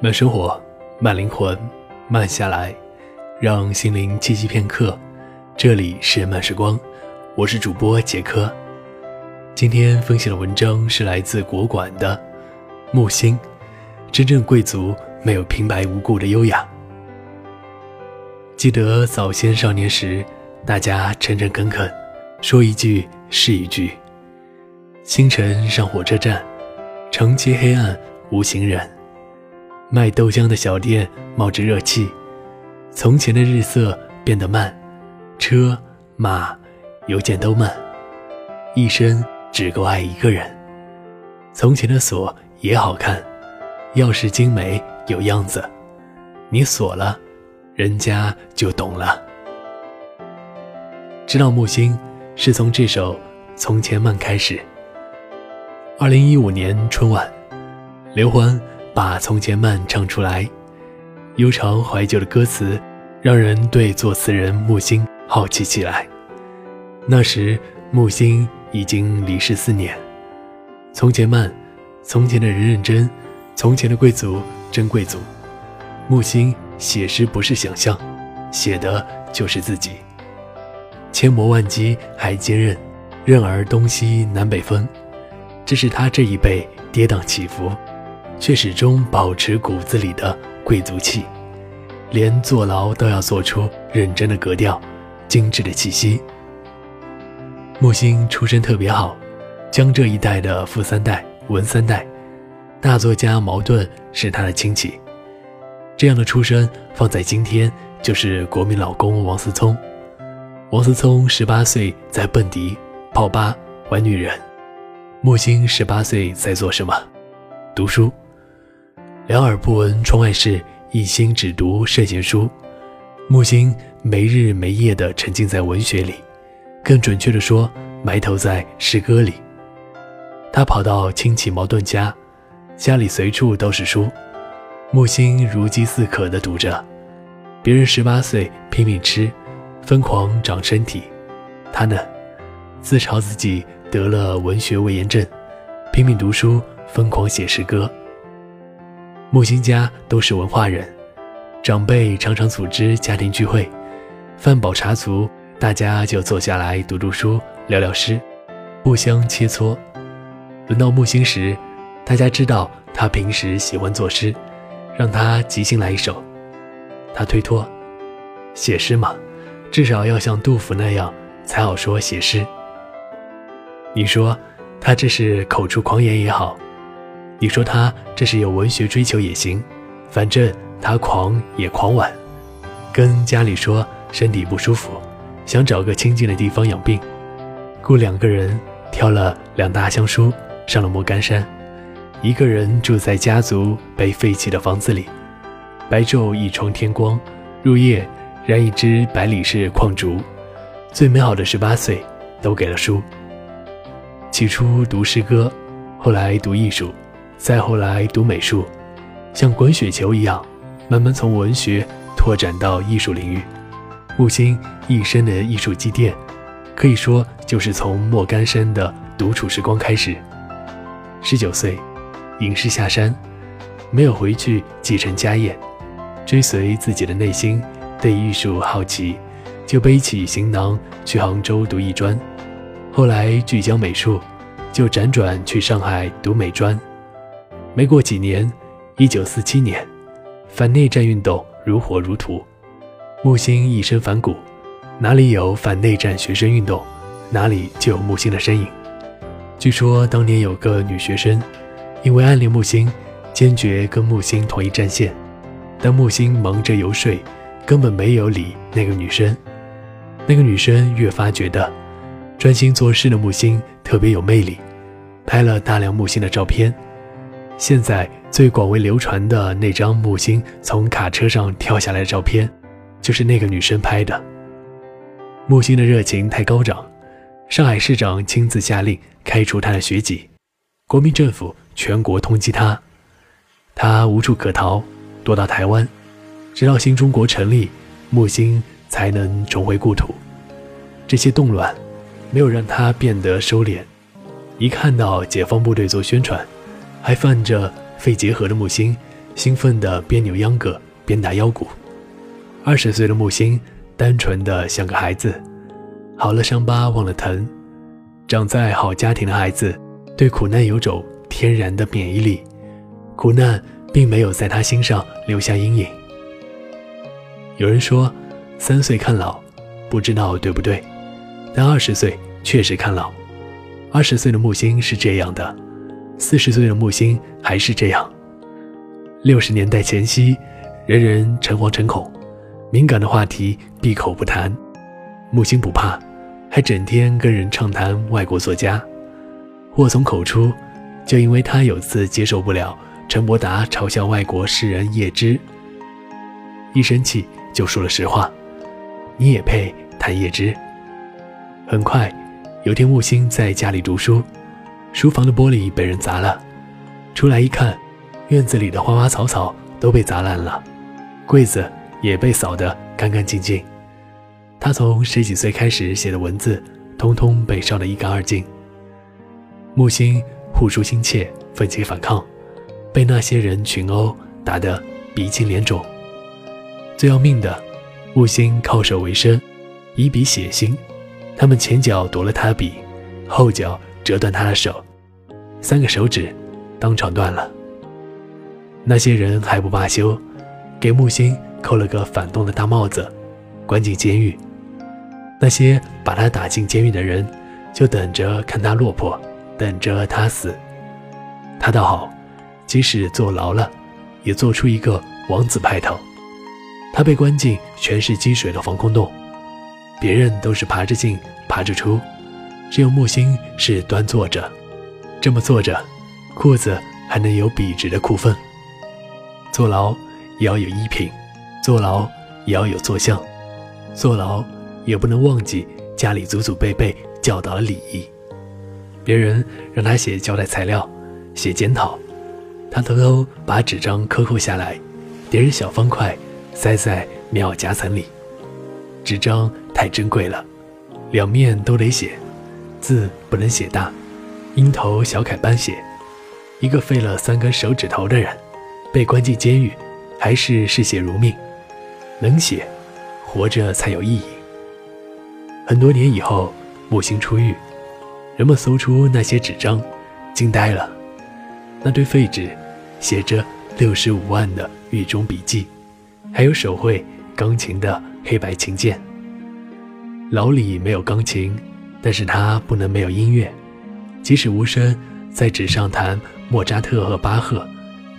慢生活，慢灵魂，慢下来，让心灵栖息片刻。这里是慢时光，我是主播杰科。今天分享的文章是来自国馆的木星。真正贵族没有平白无故的优雅。记得早先少年时，大家诚诚恳恳，说一句是一句。清晨上火车站，城街黑暗无行人。卖豆浆的小店冒着热气，从前的日色变得慢，车马邮件都慢，一生只够爱一个人。从前的锁也好看，钥匙精美有样子，你锁了，人家就懂了。知道木星是从这首《从前慢》开始。二零一五年春晚，刘欢。把《从前慢》唱出来，悠长怀旧的歌词，让人对作词人木心好奇起来。那时木心已经离世四年，《从前慢》，从前的人认真，从前的贵族真贵族。木心写诗不是想象，写的就是自己。千磨万击还坚韧，任尔东西南北风，这是他这一辈跌宕起伏。却始终保持骨子里的贵族气，连坐牢都要做出认真的格调、精致的气息。木心出身特别好，江浙一带的富三代、文三代，大作家茅盾是他的亲戚。这样的出身放在今天就是国民老公王思聪。王思聪十八岁在蹦迪、泡吧、玩女人，木心十八岁在做什么？读书。两耳不闻窗外事，一心只读圣贤书。木心没日没夜地沉浸在文学里，更准确地说，埋头在诗歌里。他跑到亲戚茅盾家，家里随处都是书，木心如饥似渴地读着。别人十八岁拼命吃，疯狂长身体，他呢，自嘲自己得了文学胃炎症，拼命读书，疯狂写诗歌。木星家都是文化人，长辈常常组织家庭聚会，饭饱茶足，大家就坐下来读读书、聊聊诗，互相切磋。轮到木星时，大家知道他平时喜欢作诗，让他即兴来一首。他推脱，写诗嘛，至少要像杜甫那样才好说写诗。你说他这是口出狂言也好。你说他这是有文学追求也行，反正他狂也狂晚，跟家里说身体不舒服，想找个清静的地方养病，雇两个人挑了两大箱书上了莫干山，一个人住在家族被废弃的房子里，白昼一窗天光，入夜燃一支百里氏矿烛，最美好的十八岁都给了书。起初读诗歌，后来读艺术。再后来读美术，像滚雪球一样，慢慢从文学拓展到艺术领域。木心一生的艺术积淀，可以说就是从莫干山的独处时光开始。十九岁，隐士下山，没有回去继承家业，追随自己的内心，对艺术好奇，就背起行囊去杭州读艺专。后来聚焦美术，就辗转去上海读美专。没过几年，一九四七年，反内战运动如火如荼。木星一身反骨，哪里有反内战学生运动，哪里就有木星的身影。据说当年有个女学生，因为暗恋木星，坚决跟木星同一战线，但木星忙着游说，根本没有理那个女生。那个女生越发觉得，专心做事的木星特别有魅力，拍了大量木星的照片。现在最广为流传的那张木星从卡车上跳下来的照片，就是那个女生拍的。木星的热情太高涨，上海市长亲自下令开除他的学籍，国民政府全国通缉他，他无处可逃，躲到台湾，直到新中国成立，木星才能重回故土。这些动乱没有让他变得收敛，一看到解放部队做宣传。还泛着肺结核的木星，兴奋地边扭秧歌边打腰鼓。二十岁的木星，单纯的像个孩子，好了伤疤忘了疼。长在好家庭的孩子，对苦难有种天然的免疫力，苦难并没有在他心上留下阴影。有人说，三岁看老，不知道对不对，但二十岁确实看老。二十岁的木星是这样的，四十岁的木星还是这样。六十年代前夕，人人诚惶诚恐，敏感的话题闭口不谈。木星不怕，还整天跟人畅谈外国作家。祸从口出，就因为他有次接受不了陈伯达嘲笑外国诗人叶芝，一生气。就说了实话，你也配谈叶芝？很快，有天木星在家里读书，书房的玻璃被人砸了，出来一看，院子里的花花草草都被砸烂了，柜子也被扫得干干净净。他从十几岁开始写的文字，通通被烧得一干二净。木星护书心切，奋起反抗，被那些人群殴，打得鼻青脸肿。最要命的，木星靠手为生，以笔写心。他们前脚夺了他笔，后脚折断他的手，三个手指当场断了。那些人还不罢休，给木星扣了个反动的大帽子，关进监狱。那些把他打进监狱的人，就等着看他落魄，等着他死。他倒好，即使坐牢了，也做出一个王子派头。他被关进全是积水的防空洞，别人都是爬着进，爬着出，只有木星是端坐着。这么坐着，裤子还能有笔直的裤缝。坐牢也要有衣品，坐牢也要有坐相，坐牢也不能忘记家里祖祖辈辈教导的礼仪。别人让他写交代材料，写检讨，他偷偷把纸张克扣下来，叠成小方块。塞在棉袄夹层里，纸张太珍贵了，两面都得写，字不能写大，鹰头小楷般写。一个废了三根手指头的人，被关进监狱，还是嗜血如命，能写，活着才有意义。很多年以后，木星出狱，人们搜出那些纸张，惊呆了，那堆废纸，写着六十五万的狱中笔记。还有手绘钢琴的黑白琴键。牢里没有钢琴，但是他不能没有音乐。即使无声，在纸上弹莫扎特和巴赫，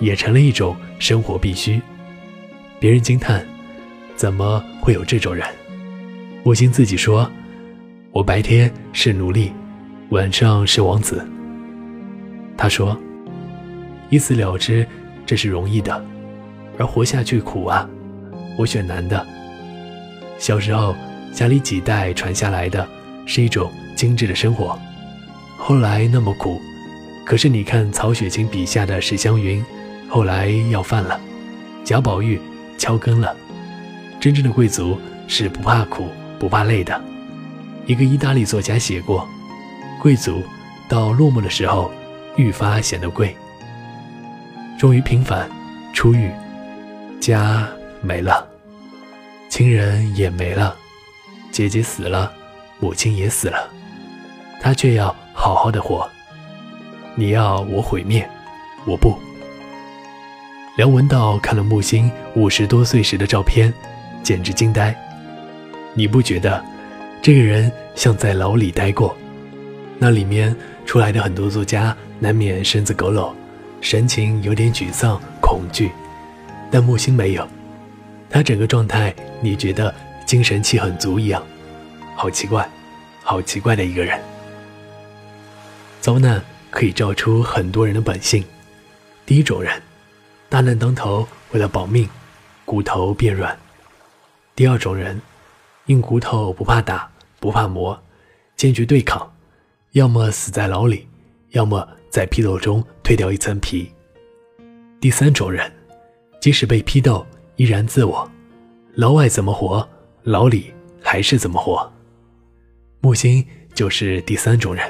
也成了一种生活必须。别人惊叹：怎么会有这种人？木星自己说：“我白天是奴隶，晚上是王子。”他说：“一死了之，这是容易的。”而活下去苦啊！我选男的。小时候家里几代传下来的是一种精致的生活，后来那么苦。可是你看曹雪芹笔下的史湘云，后来要饭了；贾宝玉敲更了。真正的贵族是不怕苦、不怕累的。一个意大利作家写过，贵族到落寞的时候愈发显得贵。终于平凡，出狱。家没了，亲人也没了，姐姐死了，母亲也死了，他却要好好的活。你要我毁灭，我不。梁文道看了木星五十多岁时的照片，简直惊呆。你不觉得这个人像在牢里待过？那里面出来的很多作家，难免身子佝偻，神情有点沮丧、恐惧。但木星没有，他整个状态，你觉得精神气很足一样，好奇怪，好奇怪的一个人。遭难可以照出很多人的本性。第一种人，大难当头，为了保命，骨头变软；第二种人，硬骨头不怕打，不怕磨，坚决对抗，要么死在牢里，要么在批斗中蜕掉一层皮；第三种人。即使被批斗，依然自我。牢外怎么活，牢里还是怎么活。木星就是第三种人。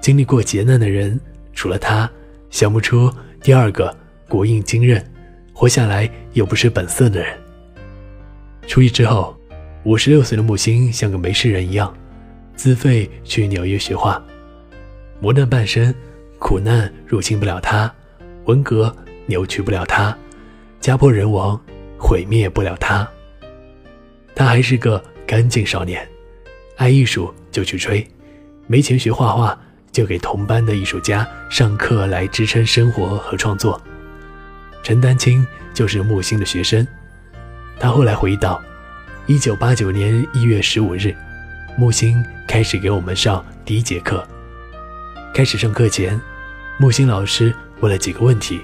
经历过劫难的人，除了他，想不出第二个国运精韧，活下来又不失本色的人。出狱之后，五十六岁的木星像个没事人一样，自费去纽约学画。磨难半生，苦难入侵不了他，文革扭曲不了他，家破人亡毁灭不了他。他还是个干净少年，爱艺术就去吹，没钱学画画。就给同班的艺术家上课来支撑生活和创作。陈丹青就是木星的学生。他后来回忆道：，一九八九年一月十五日，木星开始给我们上第一节课。开始上课前，木星老师问了几个问题，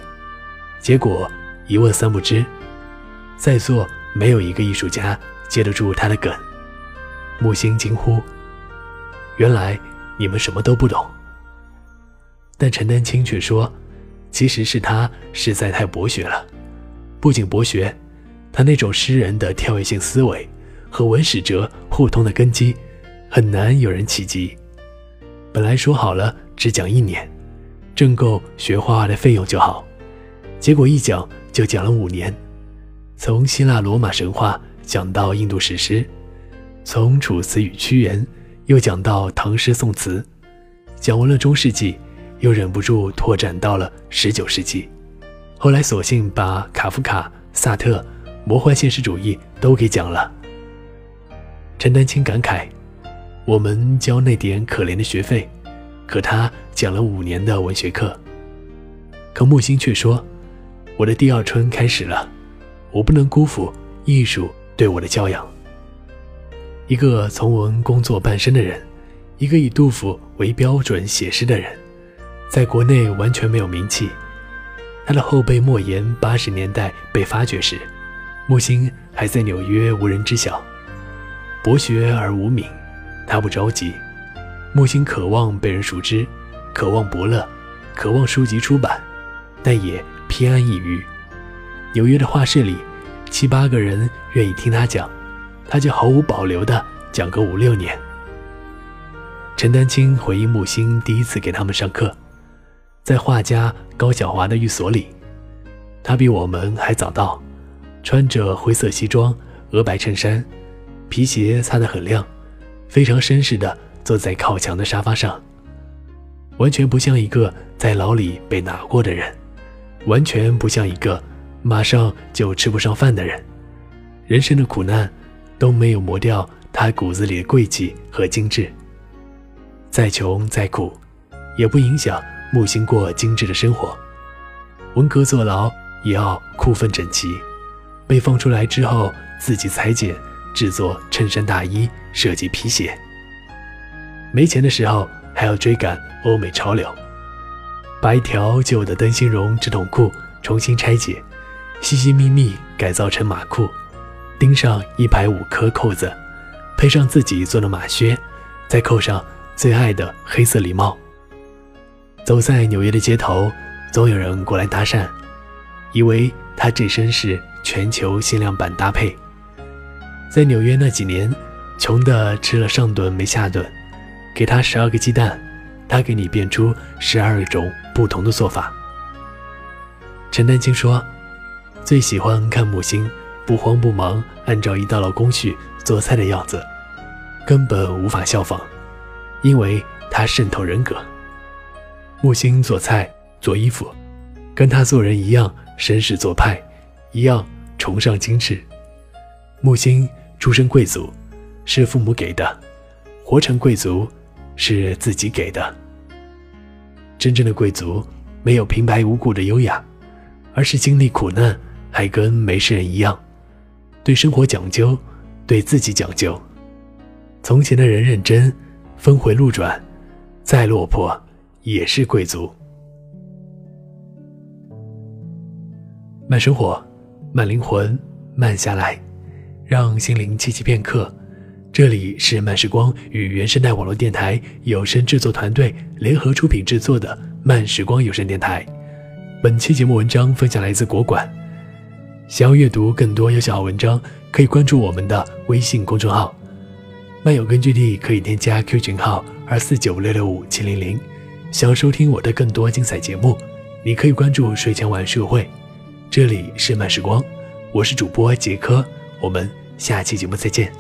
结果一问三不知。在座没有一个艺术家接得住他的梗。木星惊呼：“原来你们什么都不懂。”但陈丹青却说：“其实是他实在太博学了，不仅博学，他那种诗人的跳跃性思维和文史哲互通的根基，很难有人企及。本来说好了只讲一年，挣够学画画的费用就好，结果一讲就讲了五年，从希腊罗马神话讲到印度史诗，从楚辞与屈原又讲到唐诗宋词，讲完了中世纪。”又忍不住拓展到了十九世纪，后来索性把卡夫卡、萨特、魔幻现实主义都给讲了。陈丹青感慨：“我们交那点可怜的学费，可他讲了五年的文学课。”可木心却说：“我的第二春开始了，我不能辜负艺术对我的教养。”一个从文工作半生的人，一个以杜甫为标准写诗的人。在国内完全没有名气。他的后辈莫言八十年代被发掘时，木心还在纽约无人知晓。博学而无名，他不着急。木心渴望被人熟知，渴望伯乐，渴望书籍出版，但也偏安一隅。纽约的画室里，七八个人愿意听他讲，他就毫无保留的讲个五六年。陈丹青回忆木心第一次给他们上课。在画家高晓华的寓所里，他比我们还早到，穿着灰色西装、鹅白衬衫，皮鞋擦得很亮，非常绅士的坐在靠墙的沙发上，完全不像一个在牢里被拿过的人，完全不像一个马上就吃不上饭的人。人生的苦难都没有磨掉他骨子里的贵气和精致，再穷再苦，也不影响。木星过精致的生活，文革坐牢也要裤分整齐，被放出来之后自己裁剪制作衬衫大衣，设计皮鞋。没钱的时候还要追赶欧美潮流，把一条旧的灯芯绒直筒裤重新拆解，细细密密改造成马裤，钉上一排五颗扣子，配上自己做的马靴，再扣上最爱的黑色礼帽。走在纽约的街头，总有人过来搭讪，以为他这身是全球限量版搭配。在纽约那几年，穷的吃了上顿没下顿，给他十二个鸡蛋，他给你变出十二种不同的做法。陈丹青说，最喜欢看木星不慌不忙按照一道道工序做菜的样子，根本无法效仿，因为他渗透人格。木星做菜做衣服，跟他做人一样绅士做派，一样崇尚精致。木星出身贵族，是父母给的；活成贵族，是自己给的。真正的贵族没有平白无故的优雅，而是经历苦难还跟没事人一样，对生活讲究，对自己讲究。从前的人认真，峰回路转，再落魄。也是贵族。慢生活，慢灵魂，慢下来，让心灵栖息片刻。这里是慢时光与原生态网络电台有声制作团队联合出品制作的慢时光有声电台。本期节目文章分享来自国馆。想要阅读更多优秀好文章，可以关注我们的微信公众号“漫友根据地”，可以添加 Q 群号二四九六六五七零零。想要收听我的更多精彩节目，你可以关注睡前晚社会，这里是慢时光，我是主播杰科，我们下期节目再见。